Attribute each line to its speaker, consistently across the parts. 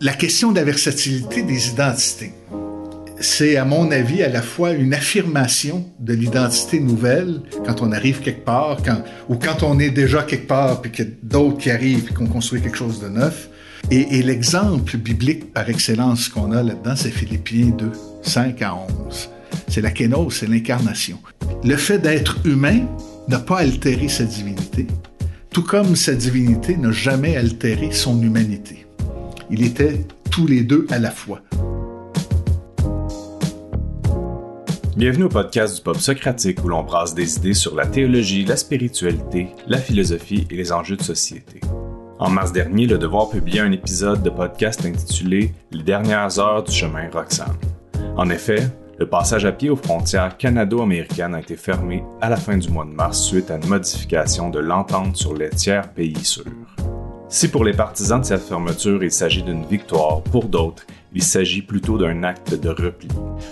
Speaker 1: la question de la versatilité des identités, c'est à mon avis à la fois une affirmation de l'identité nouvelle quand on arrive quelque part, ou quand on est déjà quelque part, puis qu'il y a d'autres qui arrivent et qu'on construit quelque chose de neuf. Et, et l'exemple biblique par excellence qu'on a là-dedans, c'est Philippiens 2, 5 à 11. C'est la kénose, c'est l'incarnation. Le fait d'être humain n'a pas altéré sa divinité, tout comme sa divinité n'a jamais altéré son humanité. Il était tous les deux à la fois.
Speaker 2: Bienvenue au podcast du Pop Socratique où l'on brasse des idées sur la théologie, la spiritualité, la philosophie et les enjeux de société. En mars dernier, Le Devoir publiait un épisode de podcast intitulé Les dernières heures du chemin Roxane. En effet, le passage à pied aux frontières canado-américaines a été fermé à la fin du mois de mars suite à une modification de l'entente sur les tiers pays sûrs. Si pour les partisans de cette fermeture il s'agit d'une victoire, pour d'autres, il s'agit plutôt d'un acte de repli.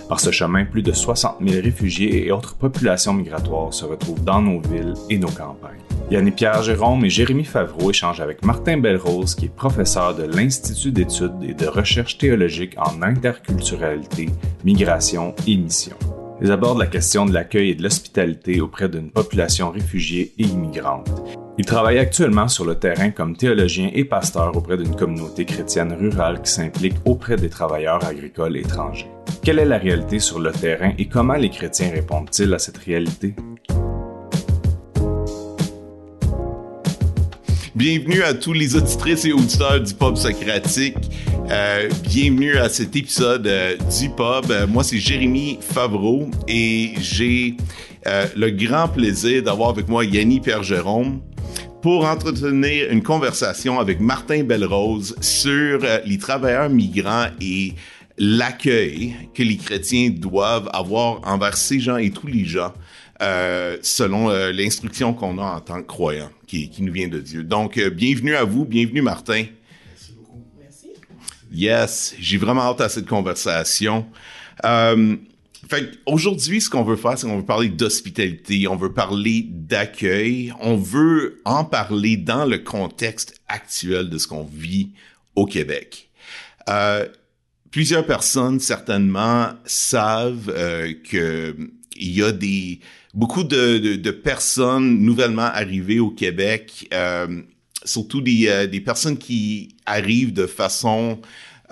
Speaker 2: Par ce chemin, plus de 60 000 réfugiés et autres populations migratoires se retrouvent dans nos villes et nos campagnes. Yannick-Pierre Jérôme et Jérémy Favreau échangent avec Martin Belrose, qui est professeur de l'Institut d'études et de recherche théologique en interculturalité, migration et mission. Ils abordent la question de l'accueil et de l'hospitalité auprès d'une population réfugiée et immigrante. Il travaille actuellement sur le terrain comme théologien et pasteur auprès d'une communauté chrétienne rurale qui s'implique auprès des travailleurs agricoles étrangers. Quelle est la réalité sur le terrain et comment les chrétiens répondent-ils à cette réalité?
Speaker 3: Bienvenue à tous les auditrices et auditeurs du Pub Socratique. Euh, bienvenue à cet épisode euh, du Pub. Euh, moi, c'est Jérémy Favreau et j'ai euh, le grand plaisir d'avoir avec moi Yannick Pierre-Jérôme pour entretenir une conversation avec Martin Belrose sur les travailleurs migrants et l'accueil que les chrétiens doivent avoir envers ces gens et tous les gens selon l'instruction qu'on a en tant que croyants, qui, qui nous vient de Dieu. Donc, euh, bienvenue à vous, bienvenue Martin.
Speaker 4: Merci beaucoup. Merci.
Speaker 3: Yes, j'ai vraiment hâte à cette conversation. Euh, fait aujourd'hui, ce qu'on veut faire, c'est qu'on veut parler d'hospitalité, on veut parler d'accueil, on veut en parler dans le contexte actuel de ce qu'on vit au Québec. Euh, plusieurs personnes certainement savent euh, que il y a des beaucoup de, de, de, personnes nouvellement arrivées au Québec, euh, surtout des, euh, des personnes qui arrivent de façon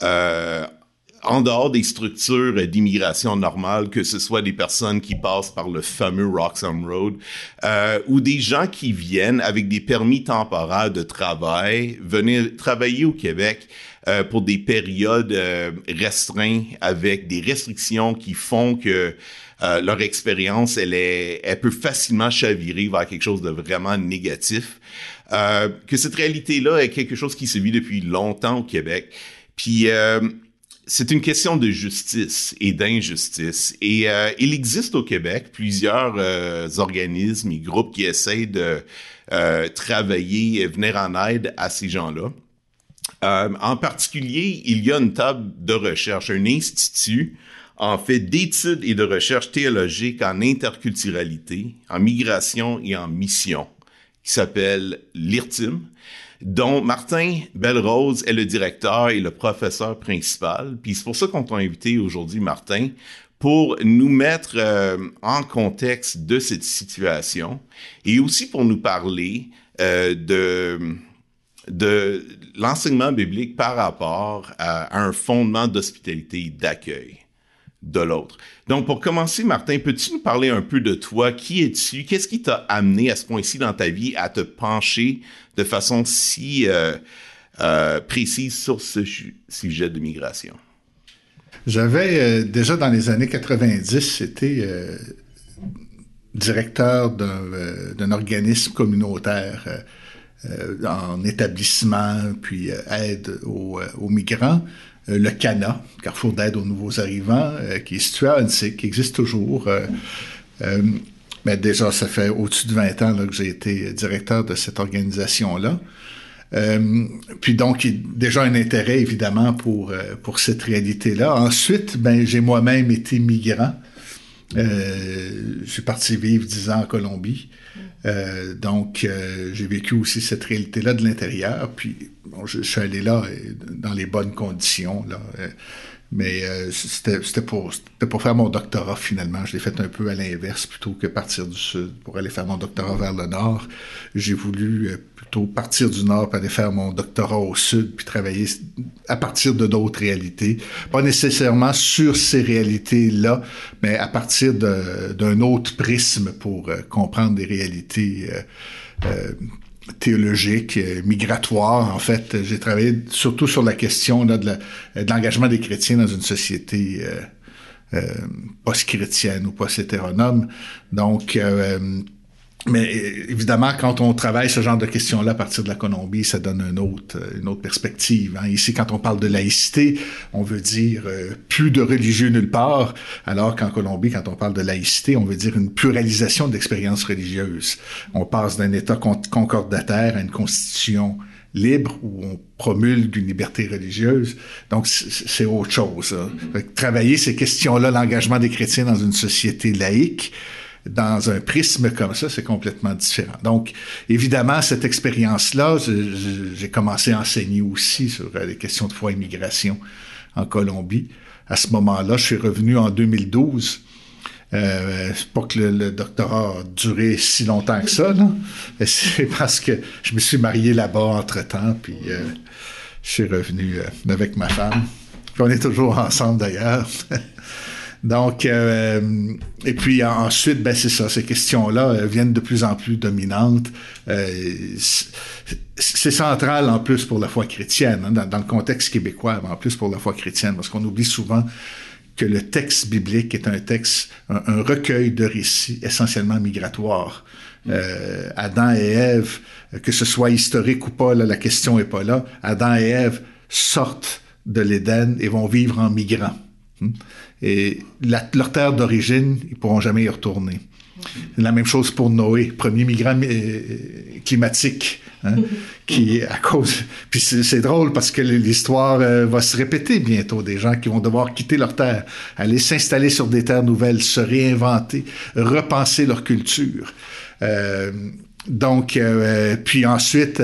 Speaker 3: euh, en dehors des structures d'immigration normales, que ce soit des personnes qui passent par le fameux Roxham Road, euh, ou des gens qui viennent avec des permis temporaires de travail, venir travailler au Québec euh, pour des périodes euh, restreintes avec des restrictions qui font que euh, leur expérience, elle est, elle peut facilement chavirer vers quelque chose de vraiment négatif. Euh, que cette réalité-là est quelque chose qui se vit depuis longtemps au Québec. Puis euh, c'est une question de justice et d'injustice. Et il existe au Québec plusieurs organismes et groupes qui essayent de travailler et venir en aide à ces gens-là. en particulier, il y a une table de recherche, un institut en fait d'études et de recherche théologique en interculturalité, en migration et en mission, qui s'appelle l'IRTIM, dont Martin Belrose est le directeur et le professeur principal. Puis c'est pour ça qu'on t'a invité aujourd'hui, Martin, pour nous mettre euh, en contexte de cette situation et aussi pour nous parler euh, de de l'enseignement biblique par rapport à, à un fondement d'hospitalité d'accueil de l'autre. Donc, pour commencer, Martin, peux-tu nous parler un peu de toi? Qui es-tu? Qu'est-ce qui t'a amené à ce point-ci dans ta vie à te pencher de façon si euh, euh, précise sur ce sujet de migration?
Speaker 1: J'avais euh, déjà dans les années 90, été euh, directeur d'un organisme communautaire en établissement, puis aide aux migrants. Euh, le CANA, Carrefour d'aide aux nouveaux arrivants, euh, qui est situé à qui existe toujours. Euh, mais déjà, ça fait au-dessus de 20 ans que j'ai été directeur de cette organisation-là. Puis donc, déjà un intérêt évidemment pour, pour cette réalité-là. Ensuite, ben, j'ai moi-même été migrant. Je suis parti vivre dix ans en Colombie. Euh, donc, euh, j'ai vécu aussi cette réalité-là de l'intérieur. Puis, bon, je, je, suis allé là dans les bonnes conditions. Là. Mais euh, c'était pour, pour faire mon doctorat finalement. Je l'ai fait un peu à l'inverse plutôt que partir du sud pour aller faire mon doctorat vers le nord. J'ai voulu euh, plutôt partir du nord pour aller faire mon doctorat au sud puis travailler à partir de d'autres réalités. Pas nécessairement sur ces réalités-là, mais à partir d'un autre prisme pour euh, comprendre des réalités euh, théologique, euh, migratoire. En fait, j'ai travaillé surtout sur la question là, de l'engagement des chrétiens dans une société euh, euh, post-chrétienne ou post-hétéronome. Donc, euh, mais évidemment, quand on travaille ce genre de questions-là à partir de la Colombie, ça donne une autre, une autre perspective. Hein. Ici, quand on parle de laïcité, on veut dire euh, plus de religieux nulle part, alors qu'en Colombie, quand on parle de laïcité, on veut dire une pluralisation d'expériences religieuses. On passe d'un État concordataire à une constitution libre où on promulgue une liberté religieuse. Donc, c'est autre chose. Hein. Travailler ces questions-là, l'engagement des chrétiens dans une société laïque, dans un prisme comme ça, c'est complètement différent. Donc, évidemment, cette expérience-là, j'ai commencé à enseigner aussi sur euh, les questions de foi et migration en Colombie. À ce moment-là, je suis revenu en 2012. Euh, c'est pas que le, doctorat a duré si longtemps que ça, là. C'est parce que je me suis marié là-bas entre-temps, puis euh, je suis revenu euh, avec ma femme. On est toujours ensemble d'ailleurs. Donc, euh, et puis ensuite, ben c'est ça, ces questions-là euh, viennent de plus en plus dominantes. Euh, c'est central en plus pour la foi chrétienne, hein, dans, le contexte québécois, mais en plus pour la foi chrétienne, parce qu'on oublie souvent que le texte biblique est un texte, un, recueil de récits essentiellement migratoires. Euh, Adam et Ève, que ce soit historique ou pas, là, la question est pas là. Adam et Ève sortent de l'Éden et vont vivre en migrant. Hmm? Et leur terre d'origine, ils pourront jamais y retourner. La même chose pour Noé, premier migrant euh, climatique, hein, qui à cause. Puis c'est drôle parce que l'histoire euh, va se répéter bientôt. Des gens qui vont devoir quitter leur terre, aller s'installer sur des terres nouvelles, se réinventer, repenser leur culture. Euh, donc, euh, puis ensuite,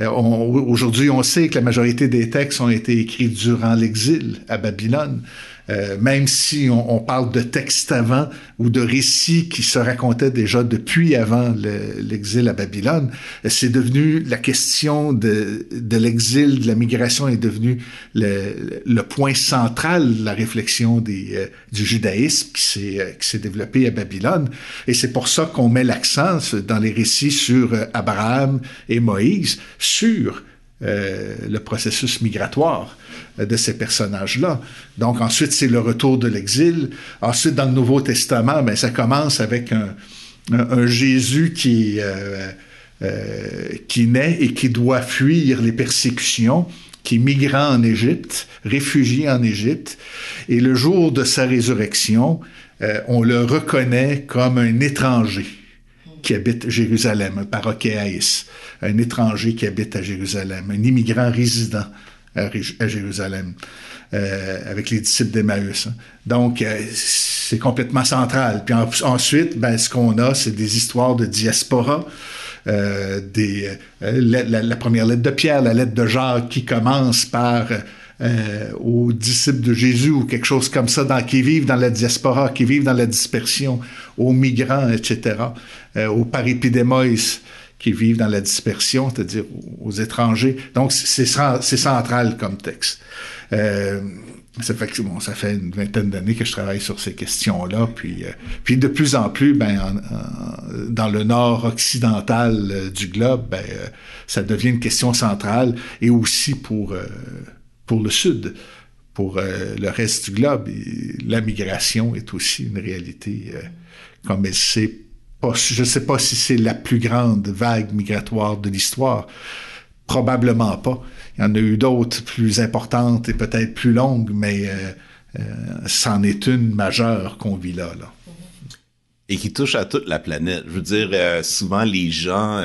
Speaker 1: aujourd'hui, on sait que la majorité des textes ont été écrits durant l'exil à Babylone. Euh, même si on, on, parle de textes avant ou de récits qui se racontaient déjà depuis avant l'exil à Babylone, c'est devenu la question de, de l'exil, de la migration est devenu le, le, point central de la réflexion des, euh, du judaïsme euh, qui s'est développé à Babylone. Et c'est pour ça qu'on met l'accent dans les récits sur Abraham et Moïse, sur euh, le processus migratoire de ces personnages-là. Donc ensuite, c'est le retour de l'exil. Ensuite, dans le Nouveau Testament, ben, ça commence avec un, Jésus qui, euh, euh, qui naît et qui doit fuir les persécutions, qui est migrant en Égypte, réfugié en Égypte. Et le jour de sa résurrection, euh, on le reconnaît comme un étranger qui habite Jérusalem, un parokéaïs, un étranger qui habite à Jérusalem, un immigrant résident à, Jérusalem, euh, avec les disciples d'Emmaüs. Hein. Donc, euh, c'est complètement central. Puis ensuite, ben, ce qu'on a, c'est des histoires de diaspora. Euh, des, la, première lettre de Pierre, la lettre de Jacques qui commence par aux disciples de Jésus ou quelque chose comme ça, dans, qui vivent dans la diaspora, qui vivent dans la dispersion, aux migrants, etc., euh, aux paripidémoïs qui vivent dans la dispersion, c'est-à-dire aux étrangers. Donc, c'est central comme texte. Euh, ça fait bon, ça fait une vingtaine d'années que je travaille sur ces questions-là, puis euh, de plus en plus, ben dans le nord occidental euh, du globe, ben ça devient une question centrale et aussi pour pour le Sud, pour le reste du globe. la migration est aussi une réalité, comme elle sait pas, je ne sais pas si c'est la plus grande vague migratoire de l'histoire. Probablement pas. Il y en a eu d'autres plus importantes et peut-être plus longues, mais euh, c'en est une majeure qu'on vit là, là.
Speaker 3: Et qui touche à toute la planète. Je veux dire, souvent les gens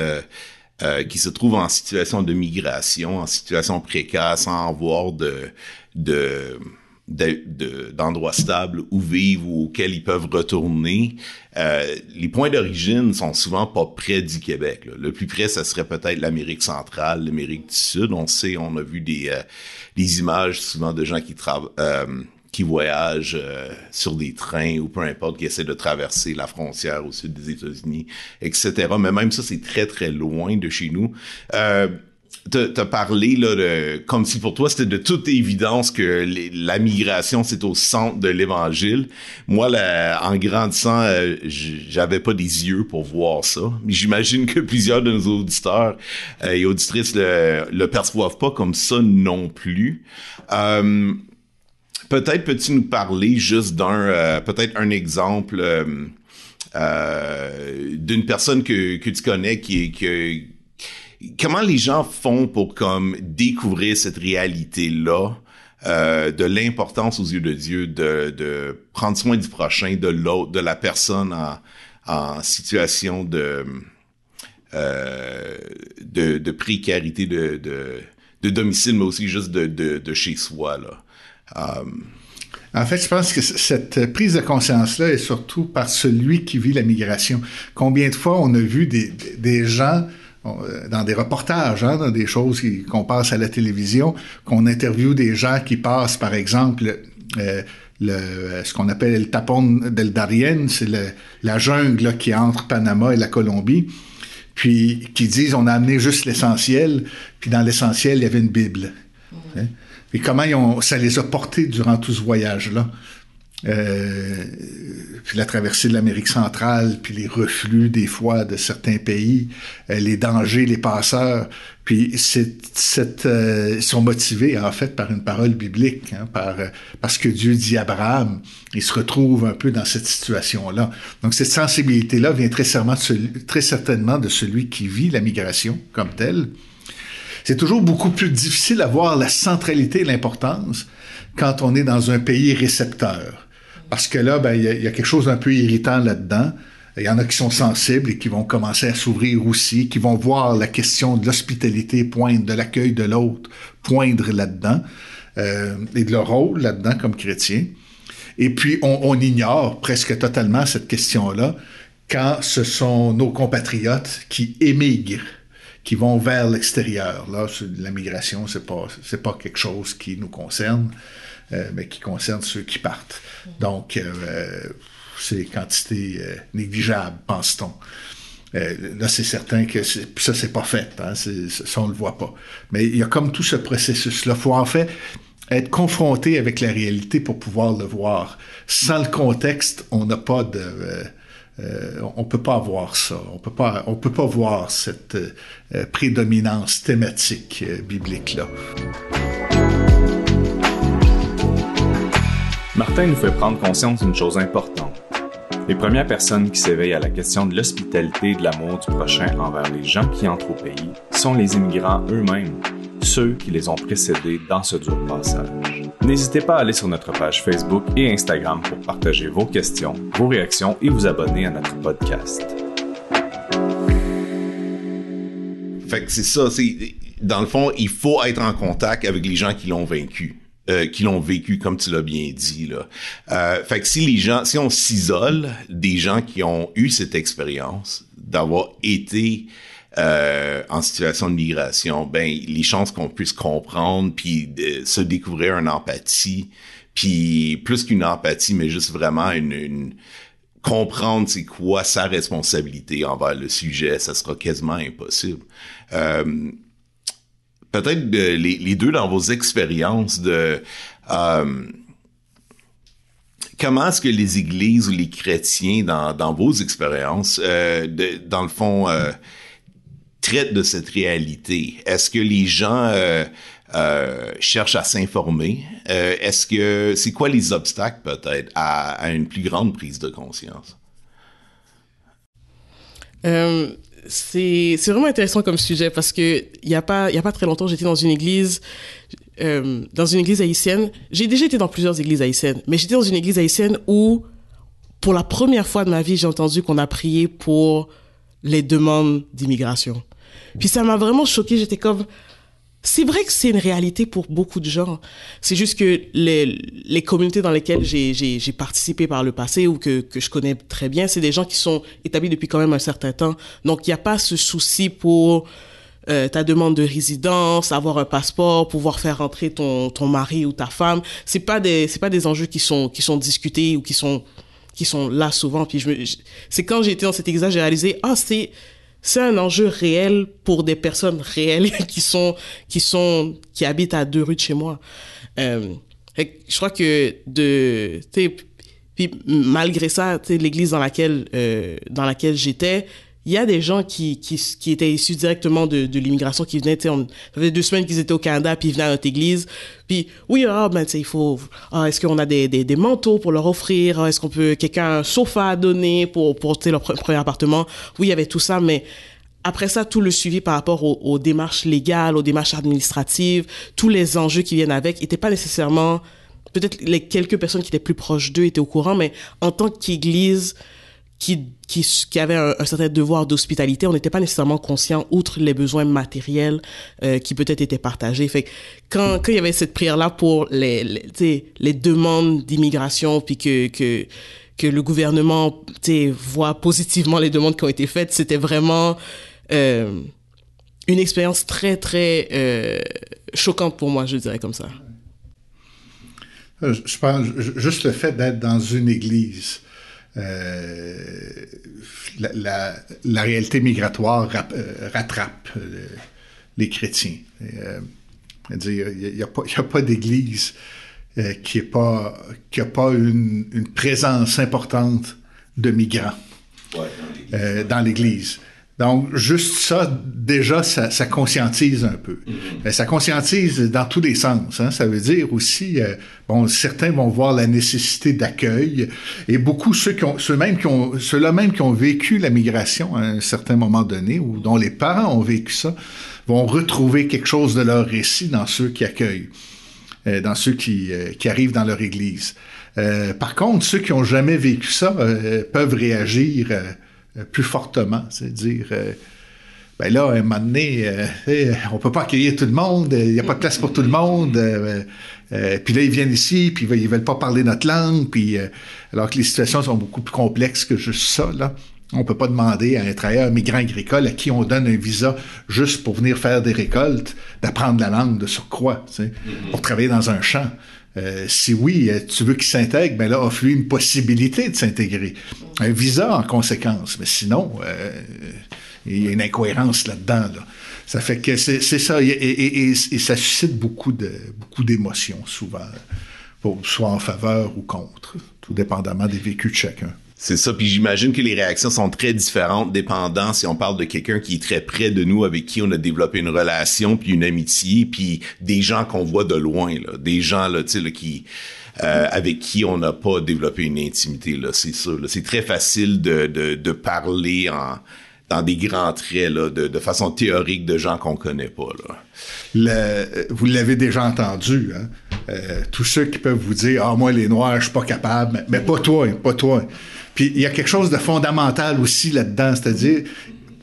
Speaker 3: euh, qui se trouvent en situation de migration, en situation précaire, sans avoir de, de d'endroits stables où vivre ou auxquels ils peuvent retourner, euh, les points d'origine sont souvent pas près du Québec. Le plus près, ça serait peut-être l'Amérique centrale, l'Amérique du Sud. On sait, on a vu des, euh, des images souvent de gens qui travaillent. Euh, qui voyagent euh, sur des trains ou peu importe, qui essaient de traverser la frontière au sud des États-Unis, etc. Mais même ça, c'est très, très loin de chez nous. Euh, T'as parlé là de comme si pour toi c'était de toute évidence que la migration c'est au centre de l'évangile. Moi, en grandissant, euh, j'avais pas des yeux pour voir ça. J'imagine que plusieurs de nos auditeurs euh, et auditrices le, le perçoivent pas comme ça non plus. Euh, peut-être peux-tu nous parler juste d'un peut-être un exemple d'une personne que, tu connais qui est que comment les gens font pour comme découvrir cette réalité là euh, de l'importance aux yeux de Dieu de, de prendre soin du prochain, de l'autre, de la personne en, situation de, euh, de, de précarité de, de, domicile, mais aussi juste de, de, chez soi. Là.
Speaker 1: Um... En fait, je pense que cette prise de conscience-là est surtout par celui qui vit la migration. Combien de fois on a vu des, des gens euh, dans des reportages, hein, dans des choses qu'on passe à la télévision, qu'on interviewe des gens qui passent, par exemple, euh, le, ce qu'on appelle le tapon del Darien, c'est la jungle là, qui entre Panama et la Colombie, puis qui disent on a amené juste l'essentiel, puis dans l'essentiel il y avait une Bible. Hein? Et comment ils ont, ça les a portés durant tout ce voyage-là? Euh, puis la traversée de l'Amérique centrale, puis les reflux des fois de certains pays, euh, les dangers, les passeurs, puis c'est, euh, ils sont motivés en fait par une parole biblique, hein, par euh, parce que Dieu dit Abraham, il se retrouve un peu dans cette situation-là. Donc cette sensibilité-là vient très certainement, de très certainement de celui qui vit la migration comme telle. C'est toujours beaucoup plus difficile à voir la centralité et l'importance quand on est dans un pays récepteur parce que là, ben, il y, a quelque chose d'un peu irritant là-dedans. Il y en a qui sont sensibles et qui vont commencer à s'ouvrir aussi, qui vont voir la question de l'hospitalité poindre, de l'accueil de l'autre poindre là-dedans, euh, et de leur rôle là-dedans comme chrétien. Et puis, on, ignore presque totalement cette question-là quand ce sont nos compatriotes qui émigrent qui vont vers l'extérieur. Là, la migration, c'est pas pas quelque chose qui nous concerne. Euh, mais qui concerne ceux qui partent. Donc, euh, c'est quantité euh, négligeable, pense-t-on. là, c'est certain que ça, c'est pas fait. Hein, ça, on le voit pas. Mais il y a comme tout ce processus-là. Il faut en fait être confronté avec la réalité pour pouvoir le voir. Sans le contexte, on n'a pas de... Euh, on peut pas avoir ça. On peut pas, on peut pas voir cette prédominance thématique biblique
Speaker 2: Martin nous fait prendre conscience d'une chose importante. Les premières personnes qui s'éveillent à la question de l'hospitalité et de l'amour du prochain envers les gens qui entrent au pays sont les immigrants eux-mêmes, ceux qui les ont précédés dans ce dur passage. N'hésitez pas à aller sur notre page Facebook et Instagram pour partager vos questions, vos réactions et vous abonner à notre podcast.
Speaker 3: Fait que c'est ça, c'est dans le fond, il faut être en contact avec les gens qui l'ont vaincu. Euh, qui l'ont vécu comme tu l'as bien dit là. Euh, fait que si les gens, si on s'isole des gens qui ont eu cette expérience d'avoir été euh, en situation de migration, ben les chances qu'on puisse comprendre puis se découvrir une empathie, puis plus qu'une empathie, mais juste vraiment une, une comprendre c'est quoi sa responsabilité envers le sujet, ça sera quasiment impossible. Euh, peut-être les, les, deux dans vos expériences de euh, comment est-ce que les églises ou les chrétiens dans, vos expériences, euh, dans le fond, euh, traitent de cette réalité? Est-ce que les gens euh, euh, cherchent à s'informer? Euh, est-ce que c'est quoi les obstacles peut-être à, une plus grande prise de conscience?
Speaker 4: C'est vraiment intéressant comme sujet parce que il y a pas il y a pas très longtemps j'étais dans une église euh, dans une église haïtienne. J'ai déjà été dans plusieurs églises haïtiennes mais j'étais dans une église haïtienne où pour la première fois de ma vie j'ai entendu qu'on a prié pour les demandes d'immigration. Puis ça m'a vraiment choqué j'étais comme c'est vrai que c'est une réalité pour beaucoup de gens. C'est juste que les, les communautés dans lesquelles j'ai participé par le passé ou que, que je connais très bien, c'est des gens qui sont établis depuis quand même un certain temps. Donc, il n'y a pas ce souci pour euh, ta demande de résidence, avoir un passeport, pouvoir faire rentrer ton, ton mari ou ta femme. C'est pas pas des enjeux qui sont, qui sont discutés ou qui sont, qui sont là souvent. Puis je c'est quand été dans cet examen, j'ai réalisé, ah, c'est, c'est un enjeu réel pour des personnes réelles qui sont qui sont qui habitent à deux rues de chez moi. Euh, je crois que de puis malgré ça, l'église dans laquelle euh, dans laquelle j'étais, il y a des gens qui, qui, étaient issus directement de, l'immigration qui venaient, sais, ça fait deux semaines qu'ils étaient au Canada puis ils venaient à notre église. Puis oui, ah ben il faut ah, est-ce qu'on a des, des, des, manteaux pour leur offrir, ah, est-ce qu'on peut quelqu'un un sofa à donner pour pour leur premier appartement? Oui, il y avait tout ça mais après ça, tout le suivi par rapport aux, aux, démarches légales, aux démarches administratives, tous les enjeux qui viennent avec, n'étaient pas nécessairement, peut-être les quelques personnes qui étaient plus proches d'eux étaient au courant, mais en tant qu'Église, qui, qui, avait un, certain devoir d'hospitalité, on n'était pas nécessairement conscient, outre les besoins matériels euh, qui peut-être étaient partagés. Fait quand, quand il y avait cette prière-là pour les, les, demandes d'immigration, puis que, que, que le gouvernement voit positivement les demandes qui ont été faites, c'était vraiment euh, une expérience très, très euh, choquante pour moi, je dirais comme ça.
Speaker 1: Je pense juste le fait d'être dans une église la, la, la, réalité migratoire rap, euh, rattrape euh, les chrétiens. il n'y a, a, pas d'église qui n'a pas, qui a pas une, une, présence importante de migrants ouais, dans l'église. Donc, juste ça, déjà, ça, ça conscientise un peu. Mm-hmm. Ça conscientise dans tous les sens. Hein. Ça veut dire aussi, euh, bon, certains vont voir la nécessité d'accueil, et beaucoup ceux qui ont, ceux-mêmes qui ont, ceux-là même qui ont vécu la migration à un certain moment donné, ou dont les parents ont vécu ça, vont retrouver quelque chose de leur récit dans ceux qui accueillent, euh, dans ceux qui, euh, qui arrivent dans leur église. Euh, par contre, ceux qui ont jamais vécu ça euh, peuvent réagir euh, plus fortement. C'est-à-dire, euh, ben là, à un moment donné, euh, on peut pas accueillir tout le monde, il n'y a pas de place pour tout le monde. puis là, ils viennent ici, puis ils veulent pas parler notre langue, puis alors que les situations sont beaucoup plus complexes que juste ça. Là. On peut pas demander à un travailleur migrant agricole à qui on donne un visa juste pour venir faire des récoltes d'apprendre la langue de surcroît, tu sais, pour travailler dans un champ. Euh, si oui, euh, tu veux qu'il s'intègre, ben là, offre-lui une possibilité de s'intégrer. Un visa en conséquence. Mais sinon, euh, il y a une incohérence là-dedans. Là. Ça fait que c'est ça. Et, ça suscite beaucoup d'émotions, souvent, soit en faveur ou contre, tout dépendamment des vécus de chacun.
Speaker 3: C'est ça, puis j'imagine que les réactions sont très différentes dépendant si on parle de quelqu'un qui est très près de nous, avec qui on a développé une relation, puis une amitié, puis des gens qu'on voit de loin, là, des gens là, sais, qui euh, avec qui on n'a pas développé une intimité, là, c'est ça. C'est très facile de, de, de parler en dans des grands traits là, de, de façon théorique de gens qu'on connaît pas. Là.
Speaker 1: Le, vous l'avez déjà entendu, hein? Euh, tous ceux qui peuvent vous dire ah moi les noirs je suis pas capable, mais pas toi, pas toi. Puis il y a quelque chose de fondamental aussi là-dedans, c'est-à-dire,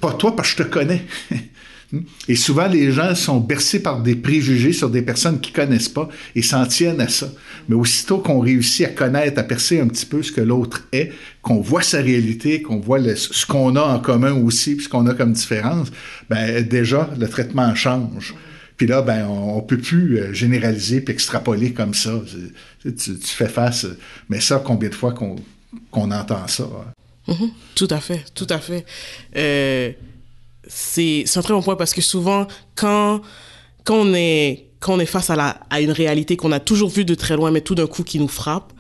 Speaker 1: pas toi parce que je te connais. Et souvent, les gens sont bercés par des préjugés sur des personnes qu'ils connaissent pas et s'en tiennent à ça. Mais aussitôt qu'on réussit à connaître, à percer un petit peu ce que l'autre est, qu'on voit sa réalité, qu'on voit ce qu'on a en commun aussi, puis ce qu'on a comme différence, ben déjà, le traitement change. Puis là, ben, on, on peut plus euh, généraliser puis extrapoler comme ça. Tu, fais face. Mais ça, combien de fois qu'on qu'on entend ça.
Speaker 4: Mm -hmm. Tout à fait, tout à fait. Euh, c'est un très bon point parce que souvent, quand, quand, on, est, quand on est face à, la, à une réalité qu'on a toujours vue de très loin, mais tout d'un coup qui nous frappe,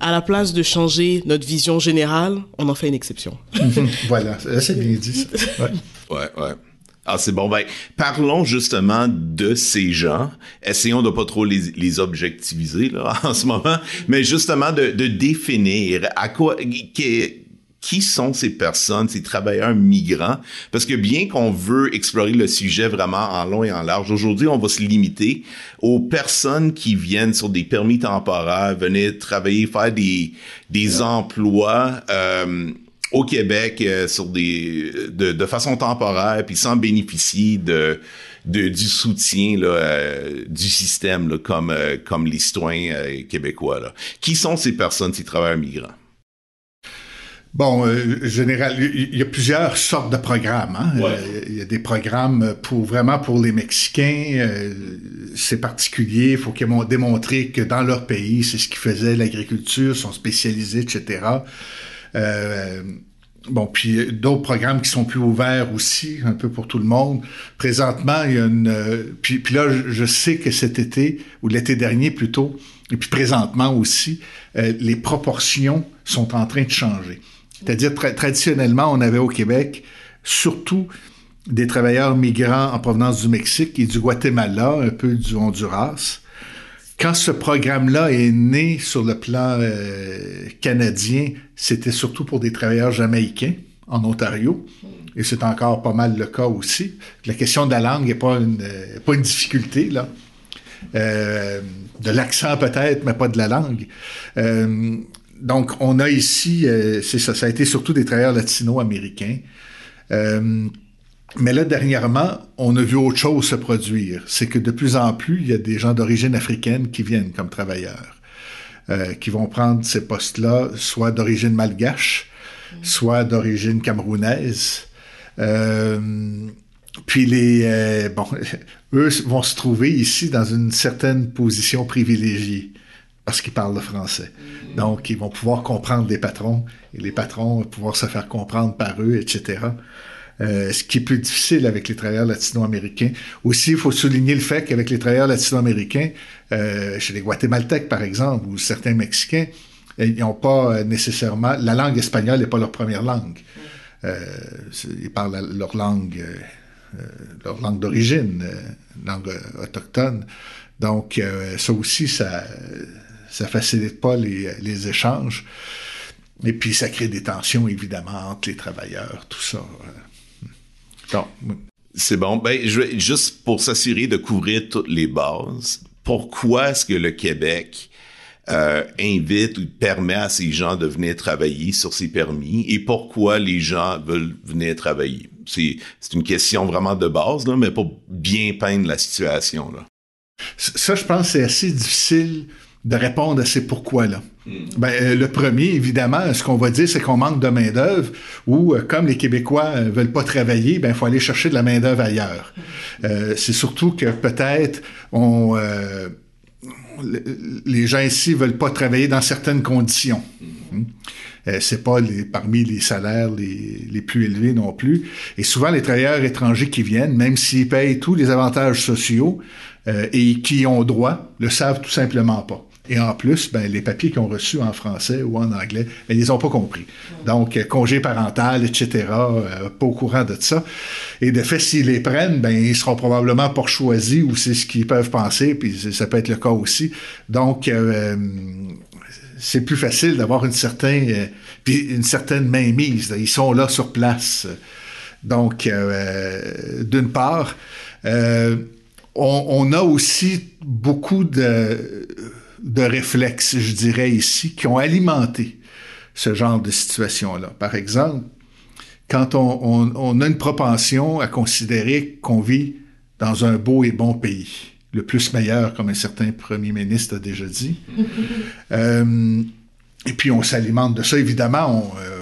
Speaker 4: à la place de changer notre vision générale, on en fait une exception.
Speaker 1: voilà, c'est bien dit ça.
Speaker 3: Ouais, ouais. ouais. Ah, c'est bon. Ben, parlons justement de ces gens. Essayons de pas trop les, les objectiviser là, en ce moment, mais justement de, de définir à quoi qui, qui sont ces personnes, ces travailleurs migrants, parce que bien qu'on veut explorer le sujet vraiment en long et en large, aujourd'hui, on va se limiter aux personnes qui viennent sur des permis temporaires, venir travailler, faire des, des emplois euh, au Québec sur des de, de, façon temporaire puis sans bénéficier de, de du soutien là, du système là, comme comme les citoyens québécois là. Qui sont ces personnes, ces travailleurs migrants?
Speaker 1: Bon, euh, général, il y a plusieurs sortes de programmes. Hein? Euh, il y a des programmes pour vraiment pour les Mexicains. Euh, c'est particulier. Il faut qu'ils aient démontré que dans leur pays, c'est ce qu'ils faisaient, l'agriculture, sont spécialisés, etc. Euh, bon, puis d'autres programmes qui sont plus ouverts aussi, un peu pour tout le monde. Présentement, il y a une... puis, puis là, je sais que cet été, ou l'été dernier plutôt, et puis présentement aussi, les proportions sont en train de changer. C'est-à-dire, traditionnellement, on avait au Québec surtout des travailleurs migrants en provenance du Mexique et du Guatemala, un peu du Honduras. Quand ce programme-là est né sur le plan euh, canadien, c'était surtout pour des travailleurs jamaïcains en Ontario. Et c'est encore pas mal le cas aussi. La question de la langue n'est pas une, euh, pas une difficulté, là. Euh, de l'accent peut-être, mais pas de la langue. Euh, donc, on a ici, euh, c'est ça, ça a été surtout des travailleurs latino-américains. Euh, mais là, dernièrement, on a vu autre chose se produire. C'est que de plus en plus, il y a des gens d'origine africaine qui viennent comme travailleurs, euh, qui vont prendre ces postes-là, soit d'origine malgache, soit d'origine camerounaise. puis les, bon, eux vont se trouver ici dans une certaine position privilégiée parce qu'ils parlent le français. Donc, ils vont pouvoir comprendre les patrons et les patrons vont pouvoir se faire comprendre par eux, etc. Euh, ce qui est plus difficile avec les travailleurs latino-américains. Aussi, il faut souligner le fait qu'avec les travailleurs latino-américains, euh, chez les Guatémaltèques, par exemple, ou certains Mexicains, ils n'ont pas nécessairement... La langue espagnole n'est pas leur première langue. Euh, ils parlent leur langue, euh, leur langue d'origine, euh, langue autochtone. Donc, ça aussi, ça ça facilite pas les, les échanges. Et puis, ça crée des tensions, évidemment, entre les travailleurs, tout ça.
Speaker 3: C'est bon. Ben, je juste pour s'assurer de couvrir toutes les bases, pourquoi est-ce que le Québec euh, invite ou permet à ces gens de venir travailler sur ces permis et pourquoi les gens veulent venir travailler? C'est, c'est une question vraiment de base, là, mais pour bien peindre la situation. Là.
Speaker 1: Ça, je pense, c'est assez difficile de répondre à ces pourquoi-là. Hmm. Ben, euh, le premier, évidemment, ce qu'on va dire, c'est qu'on manque de main-d'œuvre ou, euh, comme les Québécois euh, veulent pas travailler, ben, il faut aller chercher de la main-d'œuvre ailleurs. Hmm. c'est surtout que peut-être on, les gens ici veulent pas travailler dans certaines conditions. Hmm. c'est pas les, parmi les salaires les, les, plus élevés non plus. Et souvent, les travailleurs étrangers qui viennent, même s'ils payent tous les avantages sociaux et qui ont droit, le savent tout simplement pas. Et en plus, ben, les papiers qu'ils ont reçus en français ou en anglais, ben, ils les ont pas compris. Donc, euh, congé parental, etc., euh, pas au courant de ça. Et de fait, s'ils les prennent, ben, ils seront probablement pas choisis ou c'est ce qu'ils peuvent penser, puis ça peut être le cas aussi. Donc, euh, c'est plus facile d'avoir une certaine, une certaine mainmise. Ils sont là sur place. Donc, d'une part, on, a aussi beaucoup de de réflexes, je dirais ici, qui ont alimenté ce genre de situation-là. Par exemple, quand on, a une propension à considérer qu'on vit dans un beau et bon pays, le plus meilleur, comme un certain premier ministre a déjà dit, euh, et puis on s'alimente de ça, évidemment, on, euh,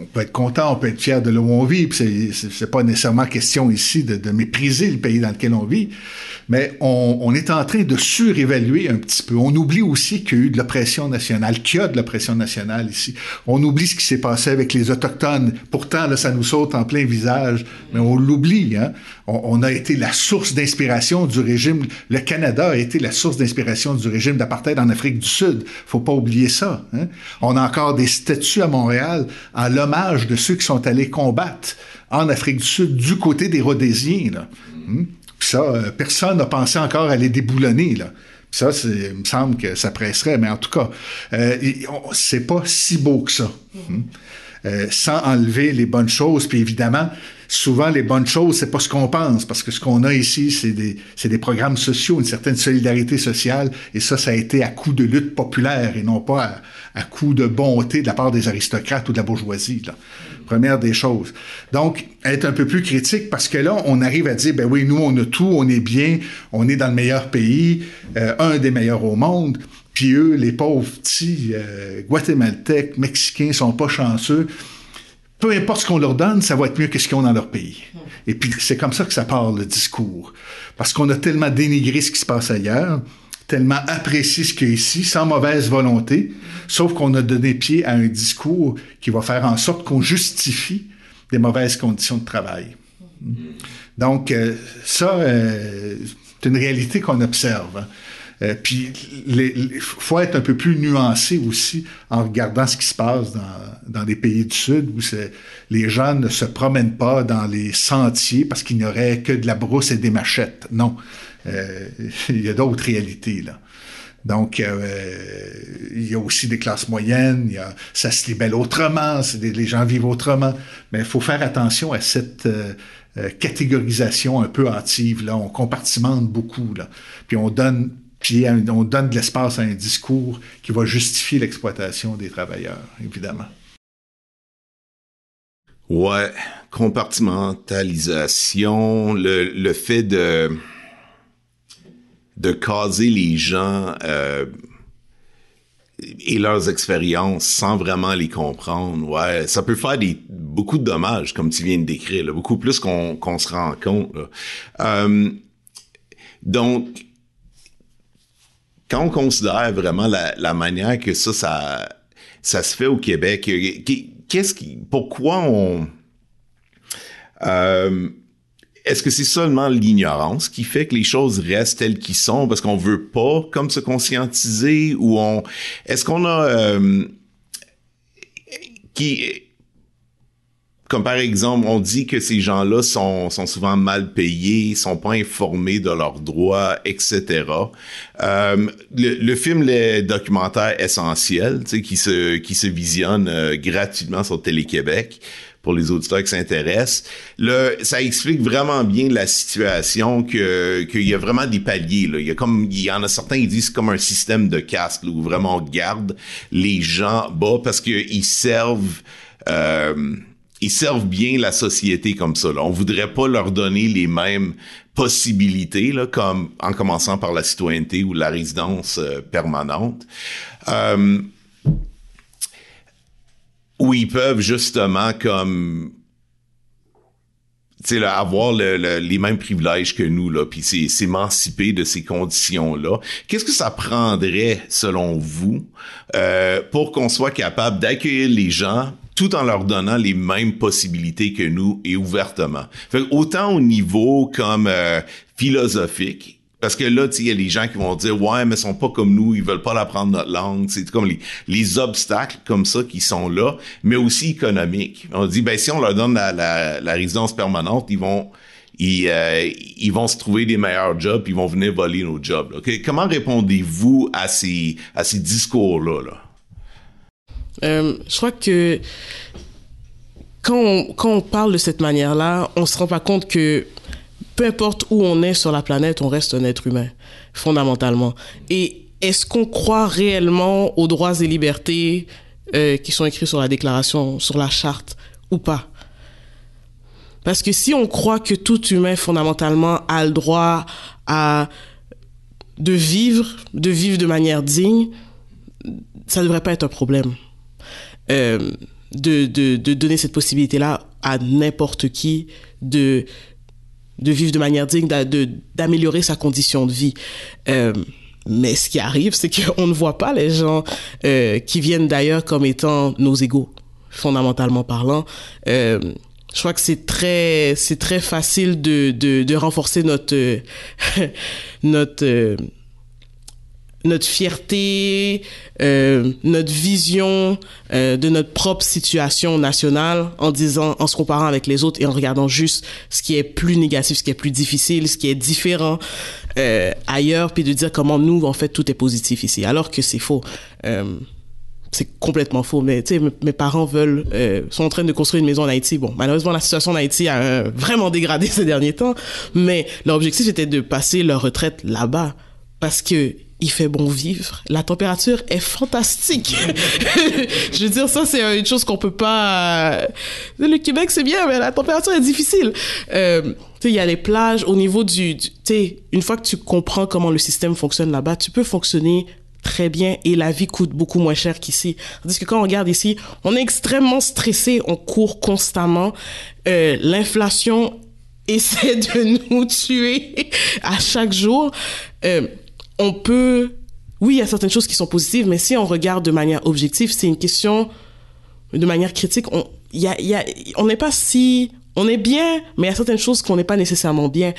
Speaker 1: on peut être content, on peut être fier de là où on vit. C'est, c'est pas nécessairement question ici de, de, mépriser le pays dans lequel on vit, mais on, on, est en train de surévaluer un petit peu. On oublie aussi qu'il y a eu de l'oppression nationale, qu'il y a de l'oppression nationale ici. On oublie ce qui s'est passé avec les autochtones. Pourtant, là, ça nous saute en plein visage, mais on l'oublie. Hein? On, a été la source d'inspiration du régime. Le Canada a été la source d'inspiration du régime d'apartheid en Afrique du Sud. Faut pas oublier ça. Hein? On a encore des statues à Montréal en l'hommage de ceux qui sont allés combattre en Afrique du Sud du côté des Rhodésiens. Là. Hmm? ça, euh, personne n'a pensé encore à les déboulonner. Là. ça, il me semble que ça presserait, mais en tout cas, euh, c'est pas si beau que ça. Hmm? Euh, sans enlever les bonnes choses. Puis évidemment, souvent les bonnes choses, c'est pas ce qu'on pense, parce que ce qu'on a ici, c'est des, programmes sociaux, une certaine solidarité sociale, et ça, ça a été à coup de lutte populaire et non pas à, à coup de bonté de la part des aristocrates ou de la bourgeoisie. Première des choses. Donc, être un peu plus critique parce que là, on arrive à dire, ben oui, nous, on a tout, on est bien, on est dans le meilleur pays, euh, un des meilleurs au monde. Puis eux, les pauvres petits euh, guatémaltèques, mexicains, sont pas chanceux. Peu importe ce qu'on leur donne, ça va être mieux que ce qu'ils ont dans leur pays. Et puis c'est comme ça que ça part le discours. Parce qu'on a tellement dénigré ce qui se passe ailleurs, tellement apprécié ce qu'il y a ici, sans mauvaise volonté, sauf qu'on a donné pied à un discours qui va faire en sorte qu'on justifie des mauvaises conditions de travail. Donc, euh, ça, euh, c'est une réalité qu'on observe. Euh, puis, il faut être un peu plus nuancé aussi en regardant ce qui se passe dans, dans les pays du Sud, où les gens ne se promènent pas dans les sentiers parce qu'il n'y aurait que de la brousse et des machettes. Non, euh, il y a d'autres réalités là. Donc, euh, il y a aussi des classes moyennes, il y a, ça se libelle autrement, des, les gens vivent autrement. Mais il faut faire attention à cette euh, euh, catégorisation un peu hâtive. Là. On compartimente beaucoup. Là. Puis on donne, puis on donne de l'espace à un discours qui va justifier l'exploitation des travailleurs, évidemment.
Speaker 3: Ouais, compartimentalisation, le, fait de de caser les gens euh, et leurs expériences sans vraiment les comprendre, ouais, ça peut faire beaucoup de dommages, comme tu viens de décrire, beaucoup plus qu'on qu'on se rend compte. Euh, donc, quand on considère vraiment la, la manière que ça, ça, ça se fait au Québec, qu'est-ce qui, pourquoi on, euh, est-ce que c'est seulement l'ignorance qui fait que les choses restent telles qu'elles sont parce qu'on veut pas comme se conscientiser ou on est-ce qu'on a euh, qui comme par exemple, on dit que ces gens-là sont, sont souvent mal payés, sont pas informés de leurs droits, etc. Euh, le, le, film, essentiels, tu sais, qui se qui se visionne euh, gratuitement sur Télé-Québec, pour les auditeurs qui s'intéressent. Le, ça explique vraiment bien la situation que qu'il y a vraiment des paliers. Là. Il y a comme il y en a certains qui disent comme un système de caste où vraiment on garde les gens bas parce qu'ils servent euh, ils servent bien la société comme ça. Là. On voudrait pas leur donner les mêmes possibilités, comme en commençant par la citoyenneté ou la résidence euh, permanente. Euh, où ils peuvent justement comme avoir le, le, les mêmes privilèges que nous, puis s'émanciper de ces conditions-là. Qu'est-ce que ça prendrait, selon vous, euh, pour qu'on soit capable d'accueillir les gens tout en leur donnant les mêmes possibilités que nous et ouvertement. Fait, autant au niveau comme euh, philosophique, parce que là, il y a les gens qui vont dire ouais, mais ils sont pas comme nous, ils veulent pas l'apprendre notre langue. C'est comme les, les obstacles comme ça qui sont là, mais aussi économiques. On dit ben si on leur donne la, la, la résidence permanente, ils vont ils, euh, ils vont se trouver des meilleurs jobs, ils vont venir voler nos jobs. Okay? Comment répondez-vous à ces à ces discours là, là?
Speaker 4: Euh, je crois que quand on, parle de cette manière-là, on se rend pas compte que peu importe où on est sur la planète, on reste un être humain, fondamentalement. Et est-ce qu'on croit réellement aux droits et libertés euh, qui sont écrits sur la déclaration, sur la charte, ou pas? Parce que si on croit que tout humain, fondamentalement, a le droit à de vivre, de vivre de manière digne, ça ne devrait pas être un problème. Euh, de, de, de donner cette possibilité-là à n'importe qui de de vivre de manière digne, d'améliorer sa condition de vie. Euh, mais ce qui arrive, c'est qu'on ne voit pas les gens euh, qui viennent d'ailleurs comme étant nos égaux, fondamentalement parlant. Je crois que c'est très, c'est très facile de, de, de renforcer notre, notre, notre fierté, euh, notre vision euh, de notre propre situation nationale en disant, en se comparant avec les autres et en regardant juste ce qui est plus négatif, ce qui est plus difficile, ce qui est différent euh, ailleurs, puis de dire comment nous, en fait, tout est positif ici, alors que c'est faux. C'est complètement faux. Mais tu sais, mes parents veulent, sont en train de construire une maison en Haïti. Bon, malheureusement, la situation en Haïti a vraiment dégradé ces derniers temps. Mais leur objectif était de passer leur retraite là-bas parce que il fait bon vivre. La température est fantastique. je veux dire, ça, c'est une chose qu'on peut pas... Le Québec, c'est bien, mais la température est difficile. Euh, tu sais, il y a les plages au niveau du... tu sais, une fois que tu comprends comment le système fonctionne là-bas, tu peux fonctionner très bien et la vie coûte beaucoup moins cher qu'ici. Tandis que quand on regarde ici, on est extrêmement stressé, on court constamment. Euh, L'inflation essaie de nous tuer à chaque jour. Euh, on peut... Oui, il y a certaines choses qui sont positives, mais si on regarde de manière objective, c'est une question de manière critique. On n'est pas si... On est bien, mais il y a certaines choses qu'on n'est pas nécessairement bien.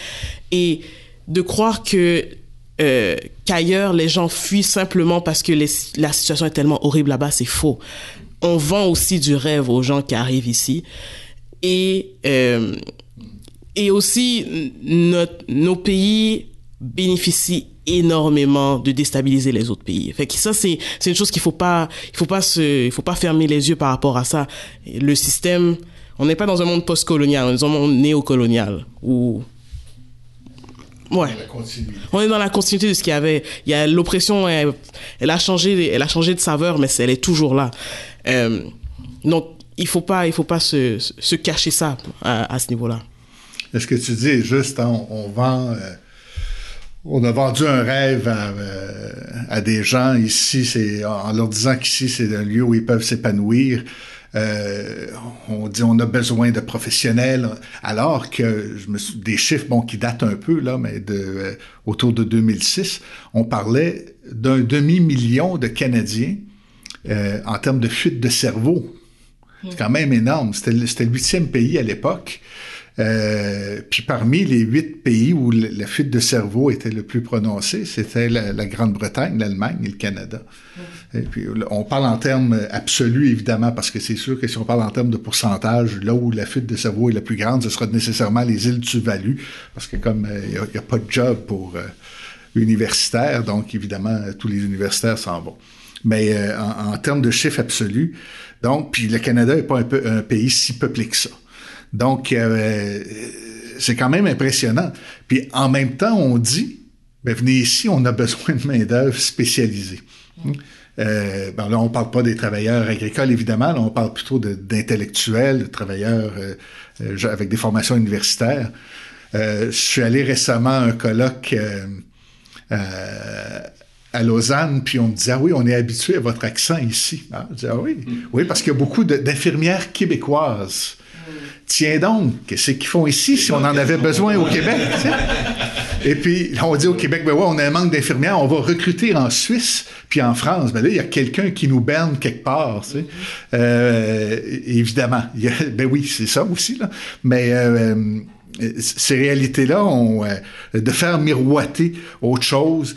Speaker 4: Et de croire que euh, qu'ailleurs les gens fuient simplement parce que la situation est tellement horrible là-bas, c'est faux. On vend aussi du rêve aux gens qui arrivent ici. Et, euh, et aussi, notre, nos pays bénéficient énormément de déstabiliser les autres pays. Fait que ça c'est c'est une chose qu'il faut pas il faut pas se il faut pas fermer les yeux par rapport à ça. Le système on n'est pas dans un monde post-colonial, on est dans un monde néocolonial où Ouais. On est dans la continuité de ce qu'il y avait. Il y a l'oppression, elle, elle, a changé, elle a changé de saveur, mais elle est toujours là. Euh, donc, il faut pas, il faut pas se, se cacher ça à, à ce niveau-là.
Speaker 1: Est-ce que tu dis juste, on, on vend, euh, on a vendu un rêve à, euh, à des gens ici, c'est en leur disant qu'ici c'est un lieu où ils peuvent s'épanouir. Euh, on dit on a besoin de professionnels, alors que des chiffres qui datent un peu là, mais de euh, autour de 2006, on parlait d'un demi million de Canadiens en termes de fuite de cerveau. C'est quand même énorme. C'était le huitième pays à l'époque. Euh, puis parmi les huit pays où la fuite de cerveau était le plus prononcée, c'était la, la Grande-Bretagne, l'Allemagne et le Canada. Et puis on parle en termes absolus, évidemment, parce que c'est sûr que si on parle en termes de pourcentage, là où la fuite de cerveau est la plus grande, ce sera nécessairement les îles Tuvalu, parce que comme il euh, n'y a, a, pas de job pour euh, universitaires, donc évidemment, tous les universitaires s'en vont. Mais euh, en, en, termes de chiffres absolus, donc, puis le Canada n'est pas un, peu, un pays si peuplé que ça. Donc, euh, c'est quand même impressionnant. Puis en même temps, on dit, ben, venez ici, on a besoin de main-d'œuvre spécialisée. Euh, ben là, on parle pas des travailleurs agricoles, évidemment, là, on parle plutôt d'intellectuels, de, de, travailleurs euh, avec des formations universitaires. Euh, je suis allé récemment à un colloque à Lausanne, puis on me disait, ah oui, on est habitué à votre accent ici. Ah, je dis, ah oui, oui, parce qu'il y a beaucoup d'infirmières québécoises tiens donc, qu'est-ce qu'ils font ici si on en avait besoin au Québec? Et puis, on dit au Québec, ben ouais, on a un manque d'infirmières, on va recruter en Suisse, puis en France. Ben là, il y a quelqu'un qui nous berne quelque part. Tu sais. euh, évidemment, ben oui, c'est ça aussi. Là. Mais euh, ces réalités-là, ont, euh, de faire miroiter autre chose.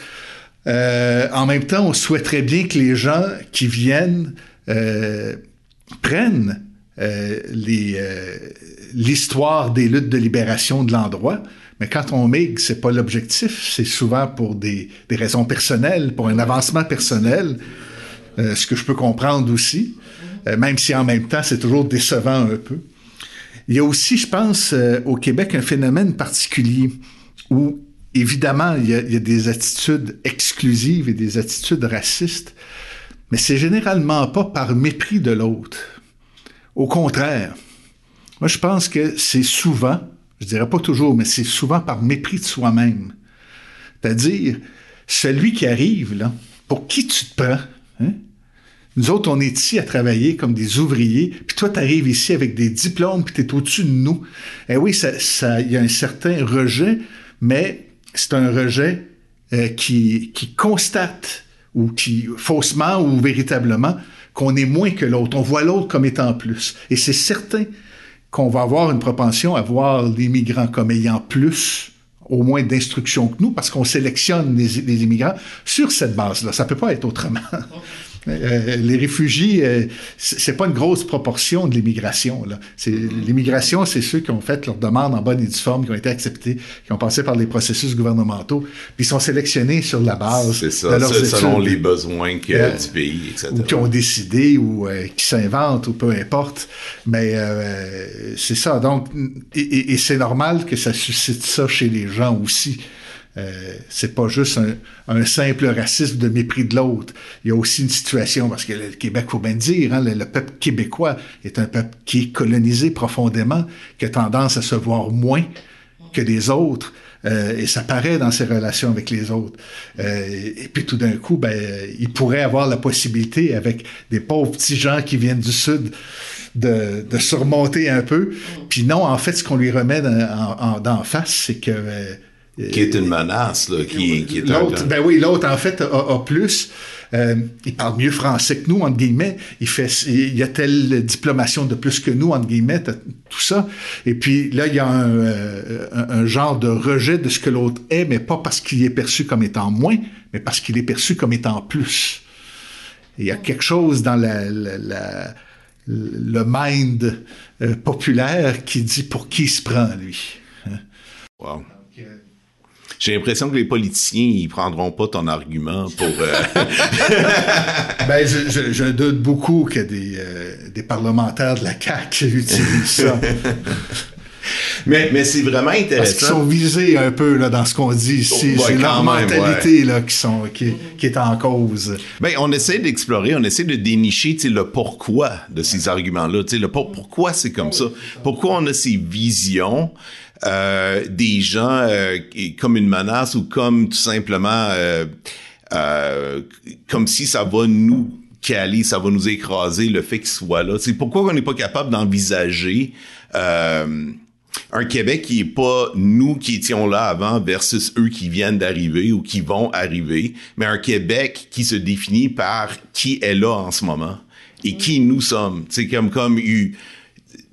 Speaker 1: En même temps, on souhaiterait bien que les gens qui viennent prennent euh, l'histoire euh, des luttes de libération de l'endroit. Mais quand on migre, c'est pas l'objectif. C'est souvent pour des, des, raisons personnelles, pour un avancement personnel, euh, ce que je peux comprendre aussi, euh, même si en même temps c'est toujours décevant un peu. Il y a aussi, je pense, euh, au Québec un phénomène particulier où évidemment il y, a, il y a des attitudes exclusives et des attitudes racistes, mais c'est généralement pas par mépris de l'autre au contraire, moi je pense que c'est souvent, je dirais pas toujours, mais c'est souvent par mépris de soi-même. C'est-à-dire, celui qui arrive, là, pour qui tu te prends? Hein? Nous autres, on est ici à travailler comme des ouvriers, puis toi, tu arrives ici avec des diplômes, puis tu es au-dessus de nous. Eh oui, ça, ça, il y a un certain rejet, mais c'est un rejet euh, qui, qui constate, ou qui, faussement ou véritablement, qu'on est moins que l'autre. On voit l'autre comme étant plus. Et c'est certain qu'on va avoir une propension à voir les migrants comme ayant plus au moins d'instruction que nous, parce qu'on sélectionne les, les, immigrants sur cette base-là. Ça peut pas être autrement. Euh, les réfugiés, euh, c'est pas une grosse proportion de l'immigration. L'immigration, c'est ceux qui ont fait leur demande en bonne et due forme, qui ont été acceptés, qui ont passé par les processus gouvernementaux, puis sont sélectionnés sur la base
Speaker 3: de leurs études. selon les besoins que, euh, du pays, etc.
Speaker 1: Ou qui ont décidé, ou qui s'inventent, ou peu importe. Mais c'est ça. Donc, et, et c'est normal que ça suscite ça chez les gens aussi. Euh, c'est pas juste un, simple racisme de mépris de l'autre. Il y a aussi une situation, parce que le Québec, faut bien dire, hein, le, peuple québécois est un peuple qui est colonisé profondément, qui a tendance à se voir moins que les autres. Euh, et ça paraît dans ses relations avec les autres. Euh, et puis tout d'un coup, ben, il pourrait avoir la possibilité, avec des pauvres petits gens qui viennent du Sud, de, de surmonter un peu. Puis non, en fait, ce qu'on lui remet d'en face, c'est que
Speaker 3: qui est une menace, là, qui, qui est
Speaker 1: l'autre, Ben oui, l'autre, en fait, a, plus. Euh, il parle mieux français que nous, entre guillemets. Il fait, il y a telle diplomation de plus que nous, entre guillemets, tout ça. Et puis là, il y a euh, un, un, genre de rejet de ce que l'autre est, mais pas parce qu'il est perçu comme étant moins, mais parce qu'il est perçu comme étant plus. il y a quelque chose dans la, la, le mind euh, populaire qui dit pour qui il se prend, lui.
Speaker 3: Wow. J'ai l'impression que les politiciens, ils prendront pas ton argument pour... Euh...
Speaker 1: ben, je, je, doute beaucoup que des, euh, des parlementaires de la CAQ utilisent ça.
Speaker 3: Mais, mais c'est vraiment intéressant. Parce
Speaker 1: qu'ils sont visés un peu là, dans ce qu'on dit ici. c'est leur mentalité là, qui, sont, qui, qui, est en cause.
Speaker 3: Ben, on essaie d'explorer, on essaie de dénicher le pourquoi de ces arguments-là. Le pourquoi c'est comme ça? Pourquoi on a ces visions euh, des gens euh, comme une menace ou comme tout simplement euh, comme si ça va nous caler, ça va nous écraser le fait qu'ils soient là. C'est pourquoi on n'est pas capable d'envisager un Québec qui est pas nous qui étions là avant versus eux qui viennent d'arriver ou qui vont arriver, mais un Québec qui se définit par qui est là en ce moment et qui nous sommes. C'est comme comme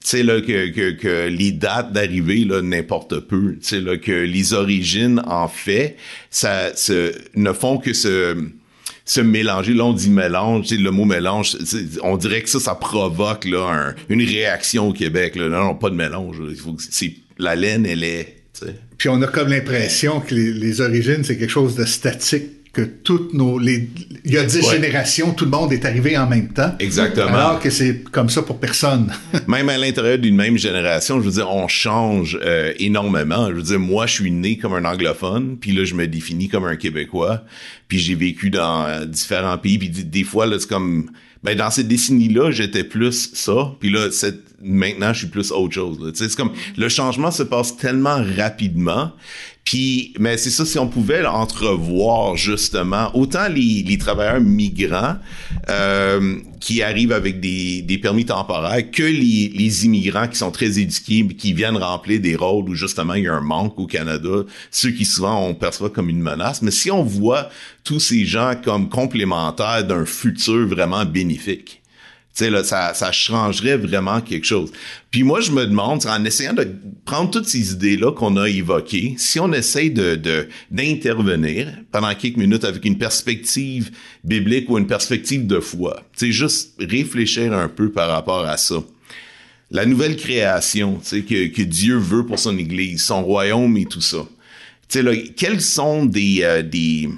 Speaker 3: sais là que, que, les dates d'arrivée là n'importe peu, tu sais là que les origines en fait ça se, ne font que se se mélanger. Là, on dit mélange, le mot mélange, on dirait que ça, ça provoque là une réaction au Québec. Non, pas de mélange. C'est la laine, elle est.
Speaker 1: Puis on a comme l'impression que les, les origines, c'est quelque chose de statique que toutes nos les il y a dix générations, tout le monde est arrivé en même temps.
Speaker 3: Exactement.
Speaker 1: Alors que c'est comme ça pour personne.
Speaker 3: même à l'intérieur d'une même génération, je veux dire, on change euh, énormément. Je veux dire, moi, je suis né comme un anglophone, puis là, je me définis comme un Québécois, puis j'ai vécu dans euh, différents pays, puis des, fois, là, c'est comme ben dans cette décennie-là, j'étais plus ça, puis là, cette, maintenant, je suis plus autre chose. C'est comme le changement se passe tellement rapidement, puis, mais c'est ça, si on pouvait entrevoir justement autant les, les travailleurs migrants euh, qui arrivent avec des, des permis temporaires que les, les, immigrants qui sont très éduqués, qui viennent remplir des rôles où justement il y a un manque au Canada, ceux qui souvent on perçoit comme une menace. Mais si on voit tous ces gens comme complémentaires d'un futur vraiment bénéfique, là, ça, changerait vraiment quelque chose. Puis moi, je me demande, en essayant de prendre toutes ces idées-là qu'on a évoquées, si on essaye de, d'intervenir pendant quelques minutes avec une perspective biblique ou une perspective de foi, c'est juste réfléchir un peu par rapport à ça. La nouvelle création, que, que Dieu veut pour son Église, son royaume et tout ça. Là, quelles sont des, euh, des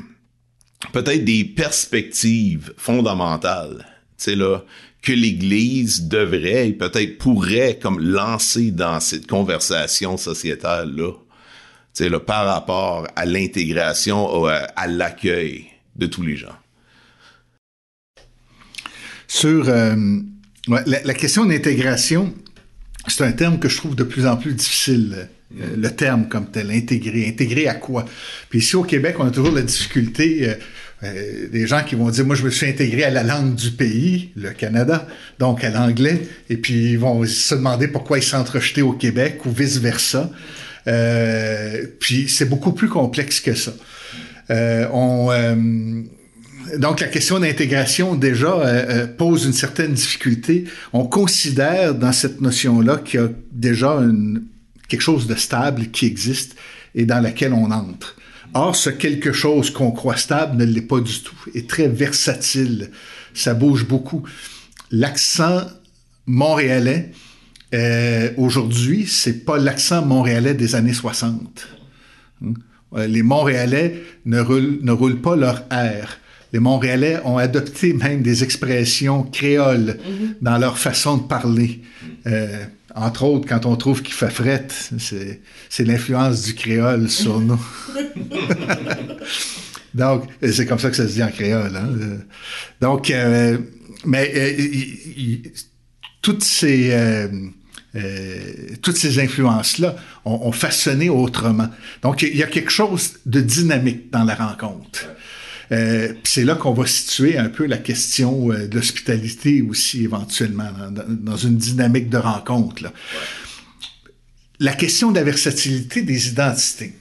Speaker 3: peut-être des perspectives fondamentales, là, que l'Église devrait et peut-être pourrait comme lancer dans cette conversation sociétale-là, c'est là, par rapport à l'intégration, à, l'accueil de tous les gens.
Speaker 1: Sur euh, la, question d'intégration, c'est un terme que je trouve de plus en plus difficile. Euh, le terme comme tel, intégrer. Intégrer à quoi? Puis ici au Québec, on a toujours la difficulté. Euh, euh, des gens qui vont dire, moi, je me suis intégré à la langue du pays, le Canada, donc à l'anglais, et puis ils vont se demander pourquoi ils sont rejetés au Québec ou vice-versa. Euh, puis c'est beaucoup plus complexe que ça. Euh, on, donc la question d'intégration déjà pose une certaine difficulté. On considère dans cette notion-là qu'il y a déjà une, quelque chose de stable qui existe et dans laquelle on entre Or, ce quelque chose qu'on croit stable ne l'est pas du tout, est très versatile, ça bouge beaucoup. L'accent montréalais, euh, aujourd'hui, c'est pas l'accent montréalais des années 60. Hein? Les Montréalais ne roulent, ne roulent pas leur air. Les Montréalais ont adopté même des expressions créoles mm-hmm. dans leur façon de parler. Euh, entre autres, quand on trouve qu'il fait fret, c'est l'influence du créole sur nous. Donc, c'est comme ça que ça se dit en créole. Hein? Donc, euh, mais euh, toutes ces... Euh, toutes ces influences-là ont, façonné autrement. Donc, il y a quelque chose de dynamique dans la rencontre. Euh, c'est là qu'on va situer un peu la question euh, de l'hospitalité aussi éventuellement, dans, une dynamique de rencontre. Là. La question de la versatilité des identités,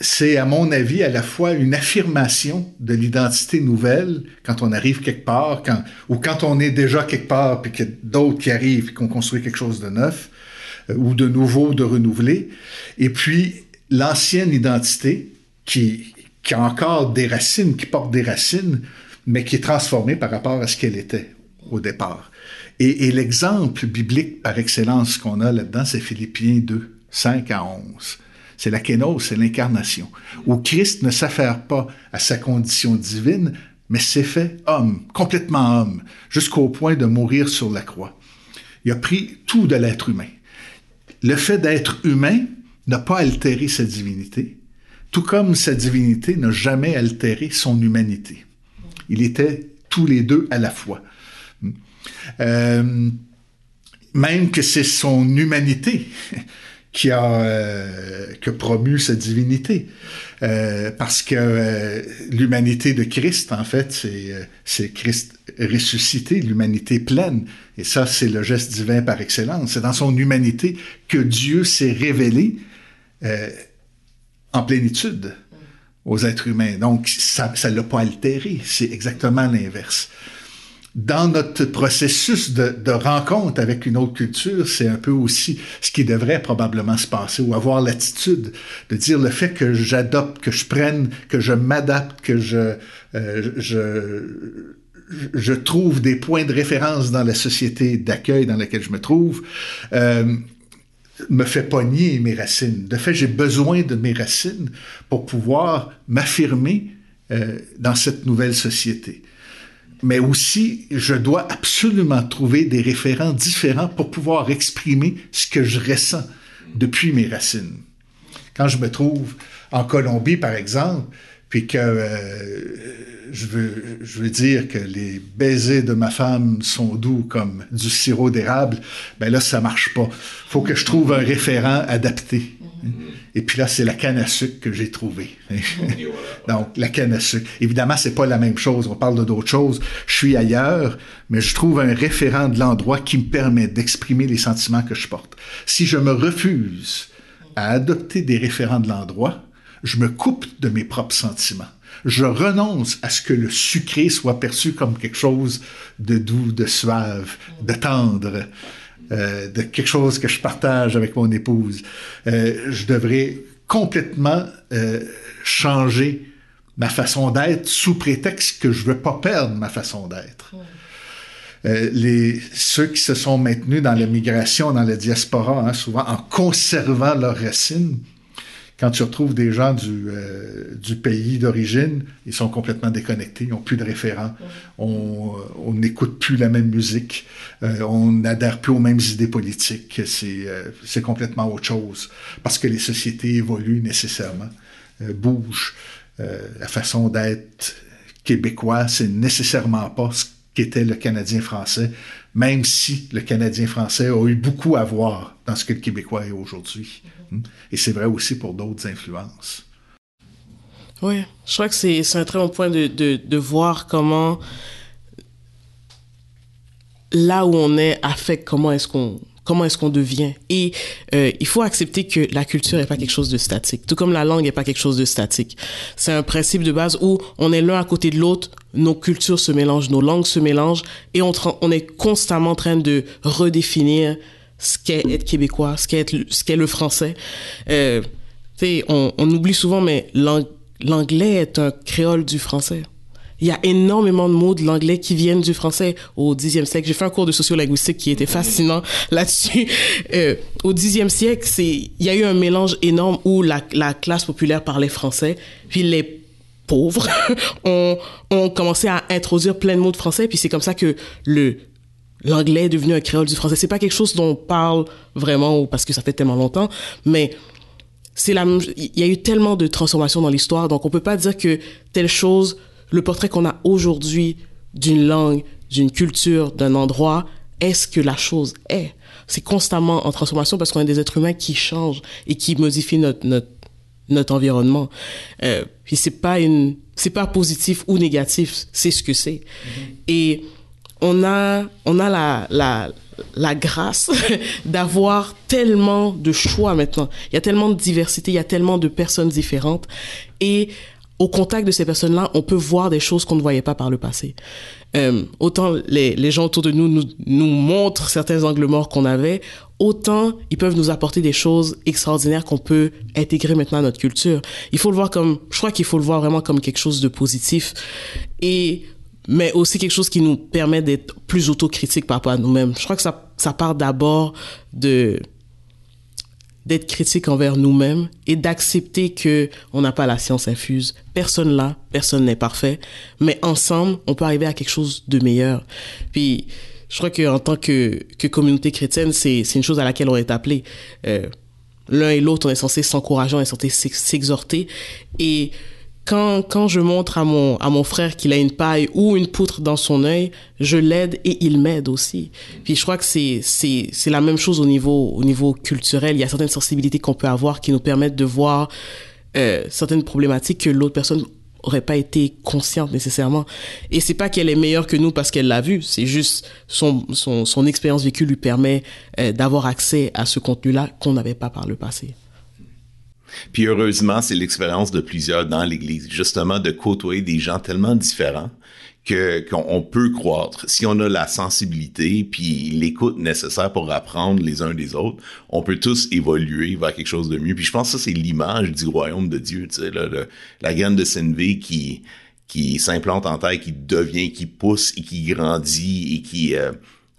Speaker 1: c'est à mon avis à la fois une affirmation de l'identité nouvelle quand on arrive quelque part, quand, ou quand on est déjà quelque part, puis qu'il y a d'autres qui arrivent et qu'on construit quelque chose de neuf, euh, ou de nouveau, de renouvelé, et puis l'ancienne identité qui, qui a encore des racines, qui porte des racines, mais qui est transformée par rapport à ce qu'elle était au départ. Et, l'exemple biblique par excellence qu'on a là-dedans, c'est Philippiens 2, 5 à 11. C'est la kénose, c'est l'incarnation, où Christ ne s'affaire pas à sa condition divine, mais s'est fait homme, complètement homme, jusqu'au point de mourir sur la croix. Il a pris tout de l'être humain. Le fait d'être humain n'a pas altéré sa divinité, tout comme sa divinité n'a jamais altéré son humanité. Il était tous les deux à la fois. Euh, même que c'est son humanité qui a euh, promu sa divinité. Euh, parce que l'humanité de Christ, en fait, c'est Christ ressuscité, l'humanité pleine. Et ça, c'est le geste divin par excellence. C'est dans son humanité que Dieu s'est révélé en plénitude aux êtres humains. Donc, ça ne l'a pas altéré. C'est exactement l'inverse. Dans notre processus de, de, rencontre avec une autre culture, c'est un peu aussi ce qui devrait probablement se passer ou avoir l'attitude de dire le fait que j'adopte, que je prenne, que je m'adapte, que je, euh, je, je trouve des points de référence dans la société d'accueil dans laquelle je me trouve, euh, me fait pas nier mes racines. De fait, j'ai besoin de mes racines pour pouvoir m'affirmer euh, dans cette nouvelle société. Mais aussi, je dois absolument trouver des référents différents pour pouvoir exprimer ce que je ressens depuis mes racines. Quand je me trouve en Colombie, par exemple, puis que euh, je, veux, je veux dire que les baisers de ma femme sont doux comme du sirop d'érable, ben là, ça marche pas. faut que je trouve un référent adapté. Et puis là, c'est la canne à sucre que j'ai trouvée. Donc, la canne à sucre. Évidemment, c'est pas la même chose. On parle de d'autres choses. Je suis ailleurs, mais je trouve un référent de l'endroit qui me permet d'exprimer les sentiments que je porte. Si je me refuse à adopter des référents de l'endroit, je me coupe de mes propres sentiments. Je renonce à ce que le sucré soit perçu comme quelque chose de doux, de suave, de tendre, euh, de quelque chose que je partage avec mon épouse. Euh, je devrais complètement euh, changer ma façon d'être sous prétexte que je veux pas perdre ma façon d'être. Euh, les, ceux qui se sont maintenus dans la migration, dans la diaspora, hein, souvent en conservant leurs racines, quand tu retrouves des gens du, euh, du pays d'origine, ils sont complètement déconnectés, ils n'ont plus de référents, on euh, n'écoute plus la même musique, euh, on n'adhère plus aux mêmes idées politiques, c'est c'est complètement autre chose, parce que les sociétés évoluent nécessairement, bougent. la façon d'être québécois, c'est nécessairement pas ce qu'était le Canadien français, même si le Canadien français a eu beaucoup à voir dans ce que le Québécois est aujourd'hui. Et c'est vrai aussi pour d'autres influences.
Speaker 4: Oui, je crois que c'est un très bon point de, de, de, voir comment là où on est affecte comment est-ce qu'on comment est-ce qu'on devient. Et euh, il faut accepter que la culture n'est pas quelque chose de statique, tout comme la langue n'est pas quelque chose de statique. C'est un principe de base où on est l'un à côté de l'autre, nos cultures se mélangent, nos langues se mélangent, et on, on est constamment en train de redéfinir ce qu'est être québécois, ce qu'est le français. Euh, on, on oublie souvent, mais l'anglais est un créole du français. Il y a énormément de mots de l'anglais qui viennent du français au Xe siècle. J'ai fait un cours de sociolinguistique qui était fascinant là-dessus. Euh, au Xe siècle, c'est, il y a eu un mélange énorme où la, la classe populaire parlait français, puis les pauvres ont, ont commencé à introduire plein de mots de français, puis c'est comme ça que le l'anglais est devenu un créole du français. C'est pas quelque chose dont on parle vraiment parce que ça fait tellement longtemps, mais c'est la, il y a eu tellement de transformations dans l'histoire, donc on peut pas dire que telle chose, le portrait qu'on a aujourd'hui d'une langue, d'une culture, d'un endroit, est ce que la chose est. C'est constamment en transformation parce qu'on est des êtres humains qui changent et qui modifient notre, notre, notre environnement. Euh, puis c'est pas une, c'est pas positif ou négatif, c'est ce que c'est. Et on a, on a la, la, la grâce d'avoir tellement de choix maintenant. Il y a tellement de diversité, il y a tellement de personnes différentes. Et au contact de ces personnes-là, on peut voir des choses qu'on ne voyait pas par le passé. Euh, autant les, les gens autour de nous, nous nous montrent certains angles morts qu'on avait, autant ils peuvent nous apporter des choses extraordinaires qu'on peut intégrer maintenant à notre culture. Il faut le voir comme, je crois qu'il faut le voir vraiment comme quelque chose de positif. Et mais aussi quelque chose qui nous permet d'être plus autocritique par rapport à nous-mêmes. Je crois que ça, ça part d'abord de d'être critique envers nous-mêmes et d'accepter que on n'a pas la science infuse. Personne là, personne n'est parfait, mais ensemble, on peut arriver à quelque chose de meilleur. Puis, je crois qu'en tant que, que communauté chrétienne, c'est, c'est une chose à laquelle on est appelé. Euh, l'un et l'autre, on est censé s'encourager, on est censé s'exhorter. Et quand, quand je montre à mon, à mon frère qu'il a une paille ou une poutre dans son œil, je l'aide et il m'aide aussi. Puis je crois que c'est, c'est, c'est la même chose au niveau, au niveau culturel. Il y a certaines sensibilités qu'on peut avoir qui nous permettent de voir euh, certaines problématiques que l'autre personne aurait pas été consciente nécessairement. Et c'est pas qu'elle est meilleure que nous parce qu'elle l'a vu, c'est juste son, son, son expérience vécue lui permet euh, d'avoir accès à ce contenu-là qu'on n'avait pas par le passé.
Speaker 3: Puis heureusement, c'est l'expérience de plusieurs dans l'Église, justement de côtoyer des gens tellement différents que qu'on peut croître. Si on a la sensibilité puis l'écoute nécessaire pour apprendre les uns des autres on peut tous évoluer vers quelque chose de mieux. Puis je pense que ça c'est l'image du royaume de Dieu tu sais là, la graine de Sénévé qui qui s'implante en terre qui devient qui pousse et qui grandit et qui euh,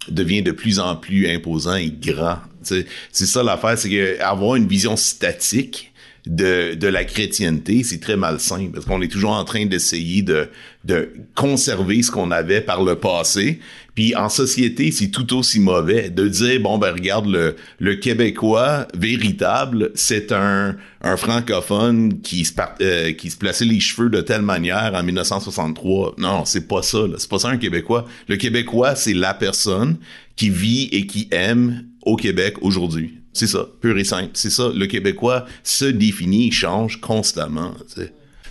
Speaker 3: devient de plus en plus imposant et grand tu sais. C'est ça l'affaire c'est que avoir une vision statique de, de la chrétienté, c'est très malsain parce qu'on est toujours en train d'essayer de, de conserver ce qu'on avait par le passé. Puis en société, c'est tout aussi mauvais de dire bon ben regarde le, le québécois véritable, c'est un, un francophone qui se euh, qui se plaçait les cheveux de telle manière en 1963. Non, c'est pas ça. C'est pas ça un québécois. Le québécois, c'est la personne qui vit et qui aime au Québec aujourd'hui. C'est ça, pur et simple. C'est ça, le Québécois se définit, change constamment.
Speaker 1: Je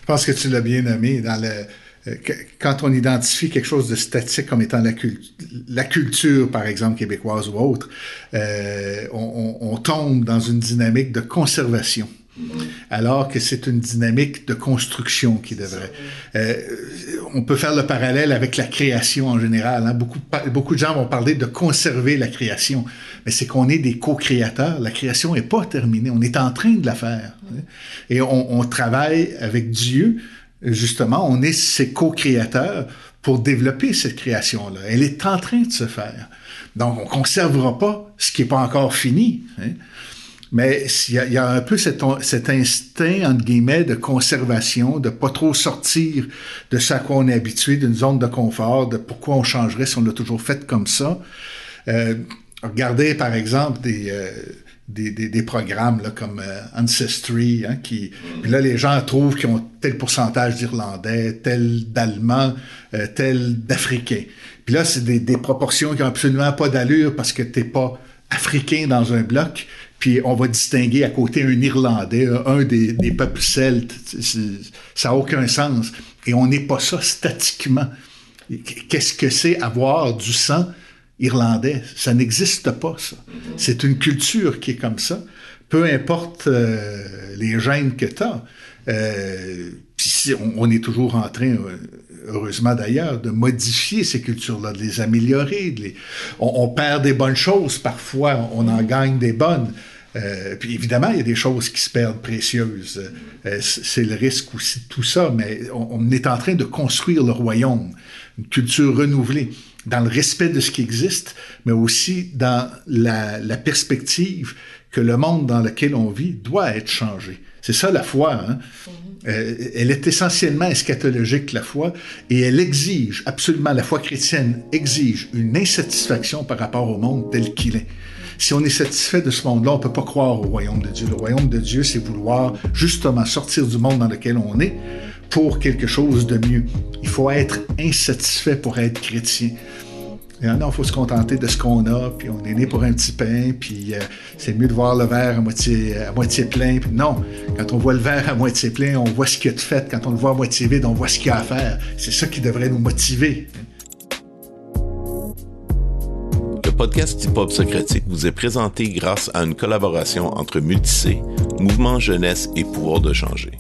Speaker 1: pense que tu l'as bien nommé dans le euh, quand on identifie quelque chose de statique comme étant la, la culture, par exemple, québécoise ou autre, euh, on, tombe dans une dynamique de conservation alors que c'est une dynamique de construction qui devrait. Euh, on peut faire le parallèle avec la création en général. Hein. Beaucoup de gens vont parler de conserver la création, mais c'est qu'on est des co-créateurs. La création n'est pas terminée, on est en train de la faire. Et on, on travaille avec Dieu, justement, on est ses co-créateurs pour développer cette création-là. Elle est en train de se faire. Donc, on conservera pas ce qui n'est pas encore fini. Hein. Mais il y, a, y a un peu cet, cet, instinct, entre guillemets, de conservation, de pas trop sortir de ce à quoi on est habitué, d'une zone de confort, de pourquoi on changerait si on l'a toujours fait comme ça. Euh, regardez, par exemple, des... Euh, des, des, programmes comme euh, Ancestry, hein, puis là les gens trouvent qu'ils ont tel pourcentage d'Irlandais, tel d'Allemands, euh, tel d'Africains. Puis là, c'est des, des, proportions qui ont absolument pas d'allure parce que t'es pas africain dans un bloc, puis on va distinguer à côté un Irlandais, un des, des peuples celtes. Ça n'a aucun sens. Et on n'est pas ça statiquement. Qu'est-ce que c'est avoir du sang irlandais? Ça n'existe pas, ça. C'est une culture qui est comme ça. Peu importe euh, les gènes que tu as. Euh, puis on, est toujours en train, heureusement d'ailleurs, de modifier ces cultures-là, de les améliorer. De les... On, perd des bonnes choses parfois, on en gagne des bonnes. Euh, puis évidemment, il y a des choses qui se perdent précieuses. Euh, c'est le risque aussi de tout ça, mais on, est en train de construire le royaume, une culture renouvelée, dans le respect de ce qui existe, mais aussi dans la, la perspective que le monde dans lequel on vit doit être changé. C'est ça la foi. Hein? Euh, elle est essentiellement eschatologique, la foi, et elle exige, absolument, la foi chrétienne exige une insatisfaction par rapport au monde tel qu'il est. Si on est satisfait de ce monde-là, on peut pas croire au royaume de Dieu. Le royaume de Dieu, c'est vouloir justement sortir du monde dans lequel on est pour quelque chose de mieux. Il faut être insatisfait pour être chrétien. Et non, il faut se contenter de ce qu'on a, puis on est né pour un petit pain, puis euh, c'est mieux de voir le verre à moitié, à moitié plein. Puis non, quand on voit le verre à moitié plein, on voit ce qu'il y a de fait. Quand on le voit à moitié vide, on voit ce qu'il y a à faire. C'est ça qui devrait nous motiver.
Speaker 3: Le podcast Hip Hop Socratique vous est présenté grâce à une collaboration entre Multicé, Mouvement Jeunesse et Pouvoir de changer.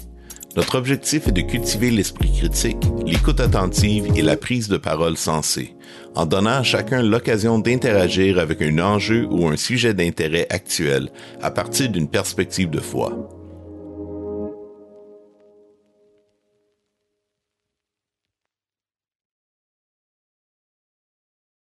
Speaker 3: Notre objectif est de cultiver l'esprit critique, l'écoute attentive et la prise de parole sensée, en donnant à chacun l'occasion d'interagir avec un enjeu ou un sujet d'intérêt actuel à partir d'une perspective de foi.